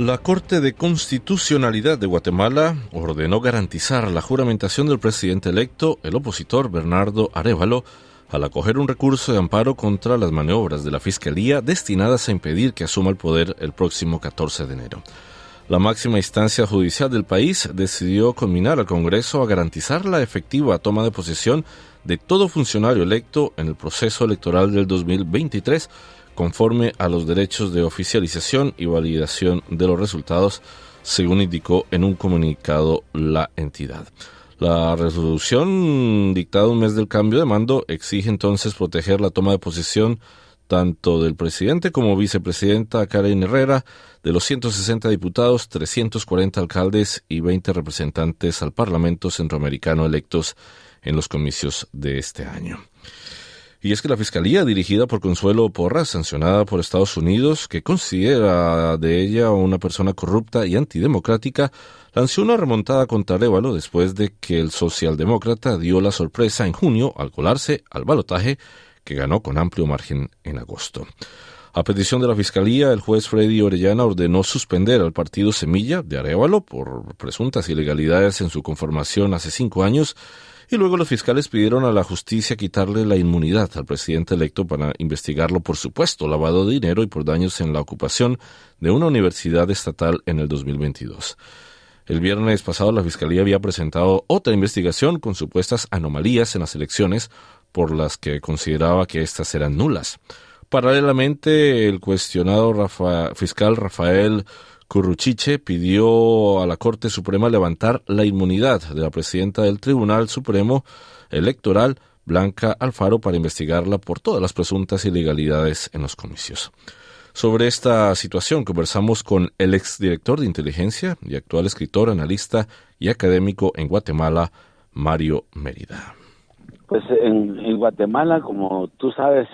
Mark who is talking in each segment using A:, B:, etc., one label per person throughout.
A: La Corte de Constitucionalidad de Guatemala ordenó garantizar la juramentación del presidente electo, el opositor Bernardo Arevalo, al acoger un recurso de amparo contra las maniobras de la Fiscalía destinadas a impedir que asuma el poder el próximo 14 de enero. La máxima instancia judicial del país decidió combinar al Congreso a garantizar la efectiva toma de posesión de todo funcionario electo en el proceso electoral del 2023 conforme a los derechos de oficialización y validación de los resultados, según indicó en un comunicado la entidad. La resolución dictada un mes del cambio de mando exige entonces proteger la toma de posesión tanto del presidente como vicepresidenta Karen Herrera, de los 160 diputados, 340 alcaldes y 20 representantes al Parlamento Centroamericano electos en los comicios de este año. Y es que la Fiscalía, dirigida por Consuelo Porras, sancionada por Estados Unidos, que considera de ella una persona corrupta y antidemocrática, lanzó una remontada contra Arevalo después de que el socialdemócrata dio la sorpresa en junio al colarse al balotaje que ganó con amplio margen en agosto. A petición de la Fiscalía, el juez Freddy Orellana ordenó suspender al partido Semilla de Arevalo por presuntas ilegalidades en su conformación hace cinco años y luego los fiscales pidieron a la justicia quitarle la inmunidad al presidente electo para investigarlo por supuesto lavado de dinero y por daños en la ocupación de una universidad estatal en el 2022. El viernes pasado la Fiscalía había presentado otra investigación con supuestas anomalías en las elecciones por las que consideraba que éstas eran nulas. Paralelamente, el cuestionado fiscal Rafael Curruchiche pidió a la Corte Suprema levantar la inmunidad de la presidenta del Tribunal Supremo Electoral, Blanca Alfaro, para investigarla por todas las presuntas ilegalidades en los comicios. Sobre esta situación conversamos con el exdirector de inteligencia y actual escritor, analista y académico en Guatemala, Mario Mérida.
B: Pues en, en Guatemala, como tú sabes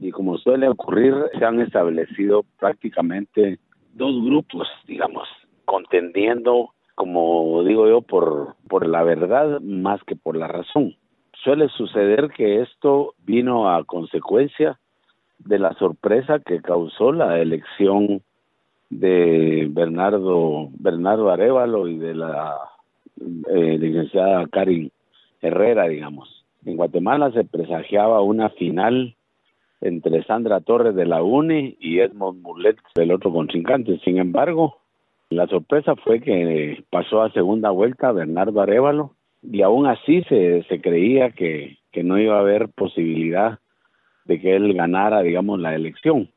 B: y como suele ocurrir, se han establecido prácticamente dos grupos, digamos, contendiendo, como digo yo, por, por la verdad más que por la razón. Suele suceder que esto vino a consecuencia de la sorpresa que causó la elección de Bernardo Bernardo Arevalo y de la eh, licenciada Karin Herrera, digamos. En Guatemala se presagiaba una final entre Sandra Torres de la UNE y Edmond Mulet del otro contrincante. Sin embargo, la sorpresa fue que pasó a segunda vuelta Bernardo Arevalo y aún así se, se creía que, que no iba a haber posibilidad de que él ganara, digamos, la elección.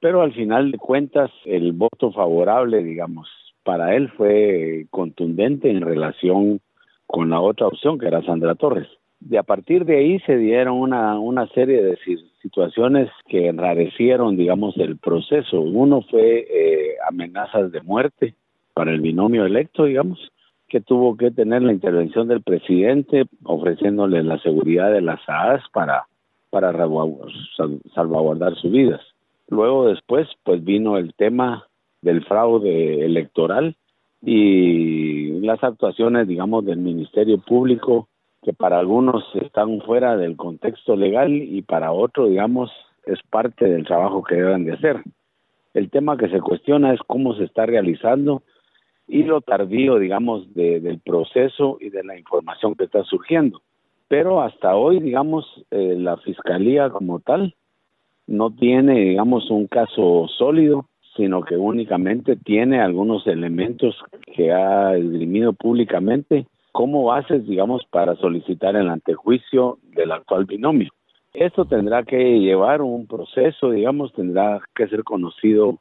B: Pero al final de cuentas, el voto favorable, digamos, para él fue contundente en relación con la otra opción, que era Sandra Torres de a partir de ahí se dieron una, una serie de situaciones que enrarecieron, digamos, el proceso. Uno fue eh, amenazas de muerte para el binomio electo, digamos, que tuvo que tener la intervención del presidente ofreciéndole la seguridad de las AAS para, para salvaguardar sus vidas. Luego después, pues vino el tema del fraude electoral y las actuaciones, digamos, del Ministerio Público que para algunos están fuera del contexto legal y para otros, digamos, es parte del trabajo que deben de hacer. El tema que se cuestiona es cómo se está realizando y lo tardío, digamos, del proceso y de la información que está surgiendo. Pero hasta hoy, digamos, eh, la fiscalía como tal no tiene, digamos, un caso sólido, sino que únicamente tiene algunos elementos que ha esgrimido públicamente como bases, digamos, para solicitar el antejuicio del actual binomio. Esto tendrá que llevar un proceso, digamos, tendrá que ser conocido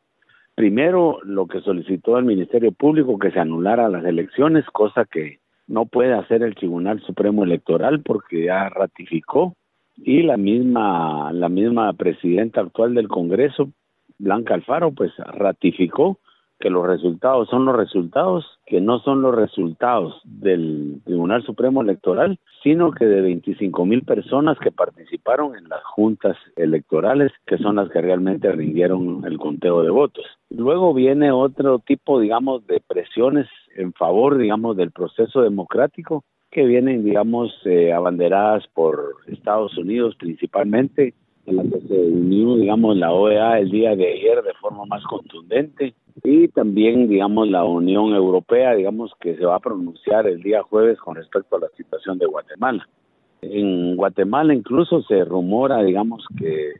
B: primero lo que solicitó el Ministerio Público que se anulara las elecciones, cosa que no puede hacer el Tribunal Supremo Electoral porque ya ratificó y la misma la misma presidenta actual del Congreso, Blanca Alfaro, pues ratificó que los resultados son los resultados, que no son los resultados del Tribunal Supremo Electoral, sino que de 25 mil personas que participaron en las juntas electorales, que son las que realmente rindieron el conteo de votos. Luego viene otro tipo, digamos, de presiones en favor, digamos, del proceso democrático, que vienen, digamos, eh, abanderadas por Estados Unidos principalmente, en la que se unió, digamos, la OEA el día de ayer de forma más contundente y también, digamos, la Unión Europea, digamos, que se va a pronunciar el día jueves con respecto a la situación de Guatemala. En Guatemala incluso se rumora, digamos, que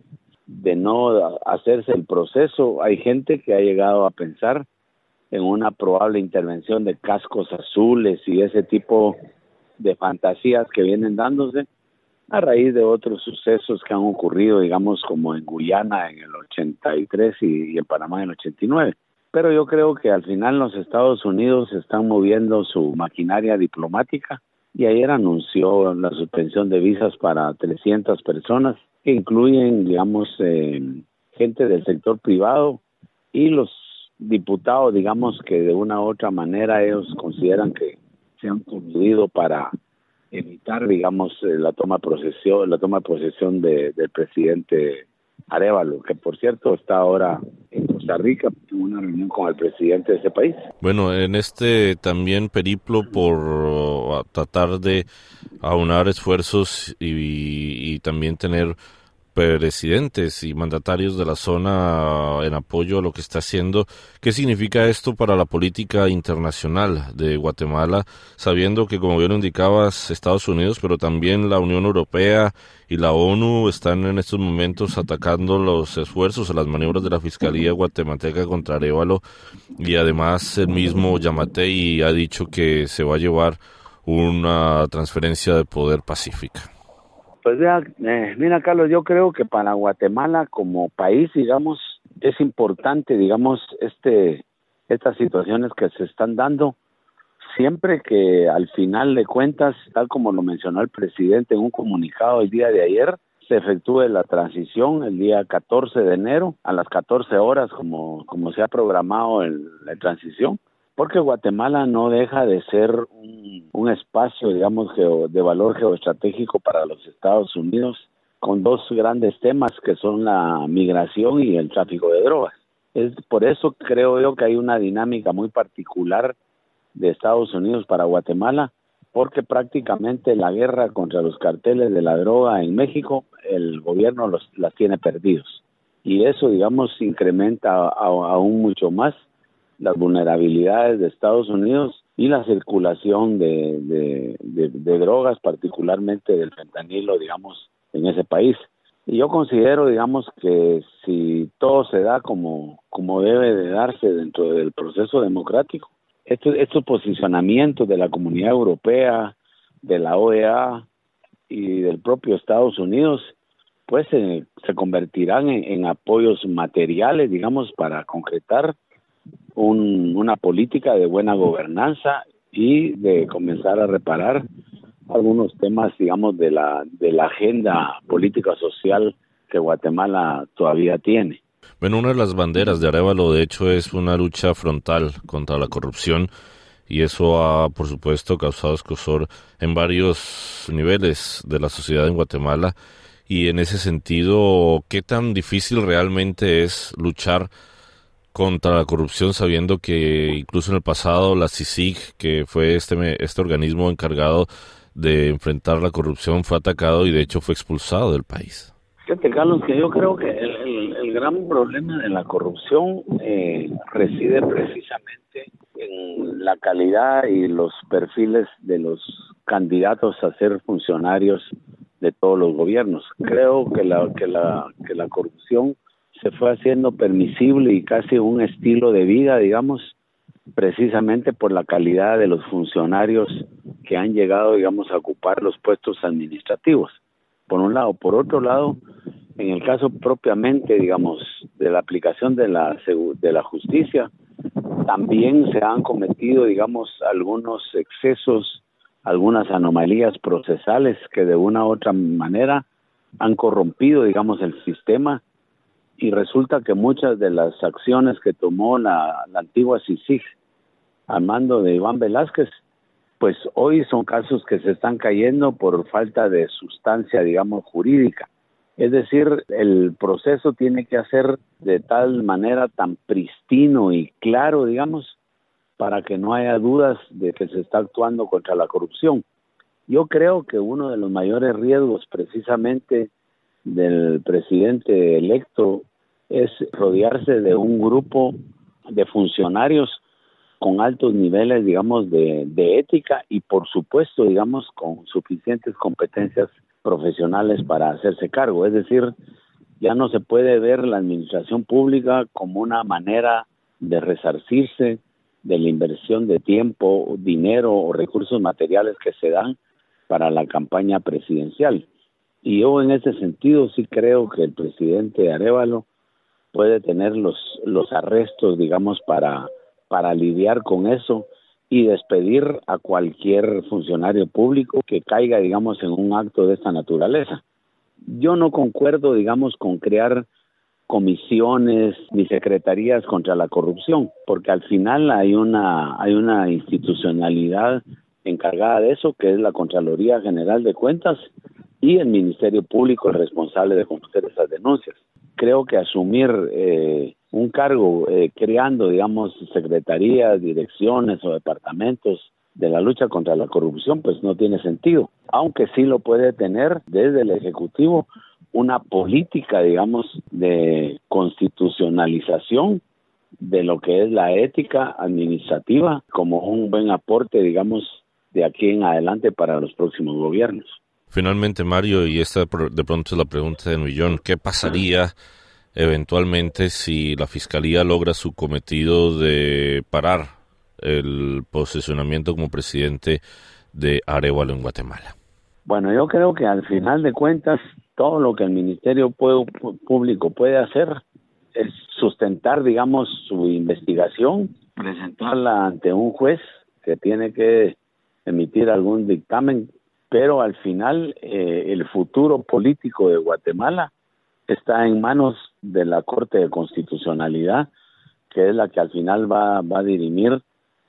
B: de no hacerse el proceso, hay gente que ha llegado a pensar en una probable intervención de cascos azules y ese tipo de fantasías que vienen dándose a raíz de otros sucesos que han ocurrido, digamos, como en Guyana en el 83 y, y en Panamá en el 89. Pero yo creo que al final los Estados Unidos están moviendo su maquinaria diplomática y ayer anunció la suspensión de visas para 300 personas que incluyen, digamos, eh, gente del sector privado y los diputados, digamos, que de una u otra manera ellos consideran que se han coludido para evitar, digamos, eh, la toma posesión, la toma de posesión de, del presidente Arevalo, que por cierto está ahora en Costa Rica en una reunión con el presidente de ese país.
A: Bueno, en este también periplo por uh, tratar de aunar esfuerzos y también tener presidentes y mandatarios de la zona en apoyo a lo que está haciendo. ¿Qué significa esto para la política internacional de Guatemala, sabiendo que, como bien indicabas, Estados Unidos, pero también la Unión Europea y la ONU están en estos momentos atacando los esfuerzos las maniobras de la Fiscalía guatemalteca contra Arevalo y además el mismo Yamatei ha dicho que se va a llevar una transferencia de poder pacífica?
B: Pues vea, eh, mira Carlos, yo creo que para Guatemala como país, digamos, es importante, digamos, este, estas situaciones que se están dando, siempre que al final de cuentas, tal como lo mencionó el presidente en un comunicado el día de ayer, se efectúe la transición el día 14 de enero a las 14 horas como, como se ha programado el, la transición porque Guatemala no deja de ser un, espacio, digamos, de valor geoestratégico para los Estados Unidos, con dos grandes temas que son la migración y el tráfico de drogas. Es por eso creo yo que hay una dinámica muy particular de Estados Unidos para Guatemala, porque prácticamente la guerra contra los carteles de la droga en México, el gobierno los, las tiene perdidos. Y eso, digamos, incrementa aún mucho más las vulnerabilidades de Estados Unidos y la circulación de, drogas, particularmente del fentanilo, digamos, en ese país. Y yo considero, digamos, que si todo se da como, como debe de darse dentro del proceso democrático, estos, estos posicionamientos de la comunidad europea, de la OEA y del propio Estados Unidos, pues se, se convertirán en apoyos materiales, digamos, para concretar una política de buena gobernanza y de comenzar a reparar algunos temas, digamos, de la, de la agenda política social que Guatemala todavía tiene.
A: Bueno, una de las banderas de Arevalo, de hecho, es una lucha frontal contra la corrupción y eso ha, por supuesto, causado escosor en varios niveles de la sociedad en Guatemala. Y en ese sentido, ¿qué tan difícil realmente es luchar contra la corrupción, sabiendo que incluso en el pasado la CICIG, que fue este, este organismo encargado de enfrentar la corrupción, fue atacado y de hecho fue expulsado del país.
B: Fíjate, Carlos, que yo creo que el, el, gran problema de la corrupción eh, reside precisamente en la calidad y los perfiles de los candidatos a ser funcionarios de todos los gobiernos. Creo que la, que la, que la corrupción se fue haciendo permisible y casi un estilo de vida, digamos, precisamente por la calidad de los funcionarios que han llegado, digamos, a ocupar los puestos administrativos. Por un lado, por otro lado, en el caso propiamente, digamos, de la aplicación de la de la justicia, también se han cometido, digamos, algunos excesos, algunas anomalías procesales que de una u otra manera han corrompido, digamos, el sistema y resulta que muchas de las acciones que tomó la, antigua CICIG al mando de Iván Velázquez, pues hoy son casos que se están cayendo por falta de sustancia, digamos, jurídica. Es decir, el proceso tiene que hacer de tal manera tan pristino y claro, digamos, para que no haya dudas de que se está actuando contra la corrupción. Yo creo que uno de los mayores riesgos precisamente del presidente electo es rodearse de un grupo de funcionarios con altos niveles, digamos, de, de ética y, por supuesto, digamos, con suficientes competencias profesionales para hacerse cargo. Es decir, ya no se puede ver la administración pública como una manera de resarcirse de la inversión de tiempo, dinero o recursos materiales que se dan para la campaña presidencial. Y yo en ese sentido sí creo que el presidente Arevalo puede tener los, los arrestos, digamos, para, para lidiar con eso y despedir a cualquier funcionario público que caiga, digamos, en un acto de esta naturaleza. Yo no concuerdo, digamos, con crear comisiones ni secretarías contra la corrupción, porque al final hay una hay una institucionalidad encargada de eso, que es la Contraloría General de Cuentas y el Ministerio Público el responsable de conocer esas denuncias. Creo que asumir eh, un cargo eh, creando, digamos, secretarías, direcciones o departamentos de la lucha contra la corrupción, pues no tiene sentido, aunque sí lo puede tener desde el Ejecutivo una política, digamos, de constitucionalización de lo que es la ética administrativa como un buen aporte, digamos, de aquí en adelante para los próximos gobiernos.
A: Finalmente, Mario, y esta de pronto es la pregunta de millón, ¿qué pasaría eventualmente si la Fiscalía logra su cometido de parar el posicionamiento como presidente de Arevalo en Guatemala?
B: Bueno, yo creo que al final de cuentas, todo lo que el Ministerio Público puede hacer es sustentar, digamos, su investigación, presentarla ante un juez que tiene que emitir algún dictamen, pero al final eh, el futuro político de Guatemala está en manos de la Corte de Constitucionalidad, que es la que al final va, va a dirimir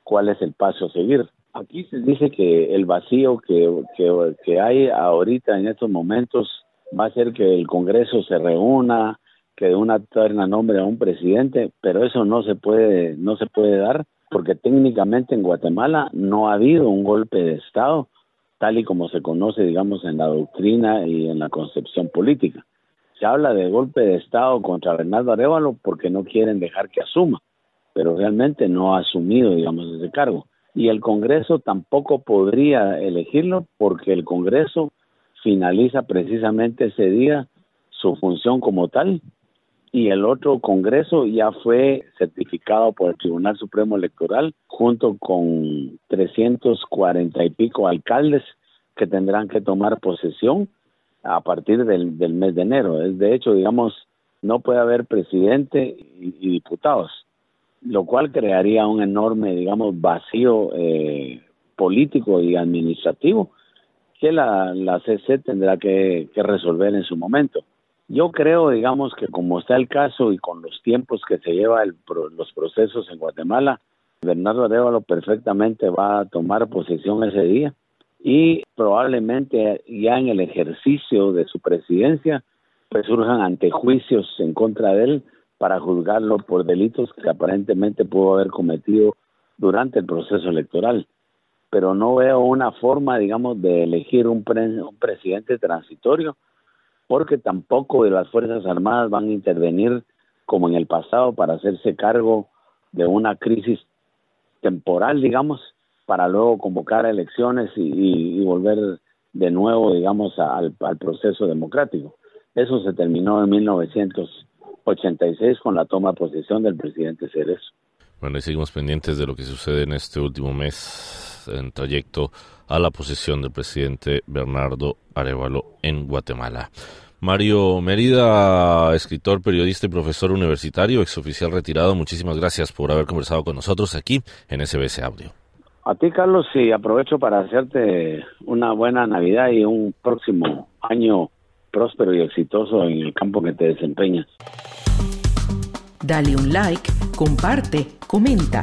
B: cuál es el paso a seguir. Aquí se dice que el vacío que, hay ahorita en estos momentos va a ser que el Congreso se reúna, que de una terna nombre a un presidente, pero eso no se puede, no se puede dar porque técnicamente en Guatemala no ha habido un golpe de Estado tal y como se conoce, digamos, en la doctrina y en la concepción política. Se habla de golpe de Estado contra Bernardo Arevalo porque no quieren dejar que asuma, pero realmente no ha asumido, digamos, ese cargo. Y el Congreso tampoco podría elegirlo porque el Congreso finaliza precisamente ese día su función como tal y el otro Congreso ya fue certificado por el Tribunal Supremo Electoral junto con 340 y pico alcaldes que tendrán que tomar posesión a partir del, mes de enero. De hecho, digamos, no puede haber presidente y, diputados, lo cual crearía un enorme, digamos, vacío eh, político y administrativo que la, la CC tendrá que resolver en su momento. Yo creo, digamos, que como está el caso y con los tiempos que se lleva el, los procesos en Guatemala, Bernardo Arevalo perfectamente va a tomar posesión ese día y probablemente ya en el ejercicio de su presidencia pues surjan antejuicios en contra de él para juzgarlo por delitos que aparentemente pudo haber cometido durante el proceso electoral. Pero no veo una forma, digamos, de elegir un, un presidente transitorio porque tampoco de las Fuerzas Armadas van a intervenir como en el pasado para hacerse cargo de una crisis temporal, digamos, para luego convocar elecciones y, volver de nuevo, digamos, al, proceso democrático. Eso se terminó en 1986 con la toma de posesión del presidente Cerezo.
A: Bueno, y seguimos pendientes de lo que sucede en este último mes en trayecto a la posesión del presidente Bernardo Arevalo en Guatemala. Mario Mérida, escritor, periodista y profesor universitario, exoficial retirado, muchísimas gracias por haber conversado con nosotros aquí en SBS Audio.
B: A ti, Carlos, y aprovecho para hacerte una buena Navidad y un próximo año próspero y exitoso en el campo que te desempeñas.
C: Dale un like, comparte, comenta.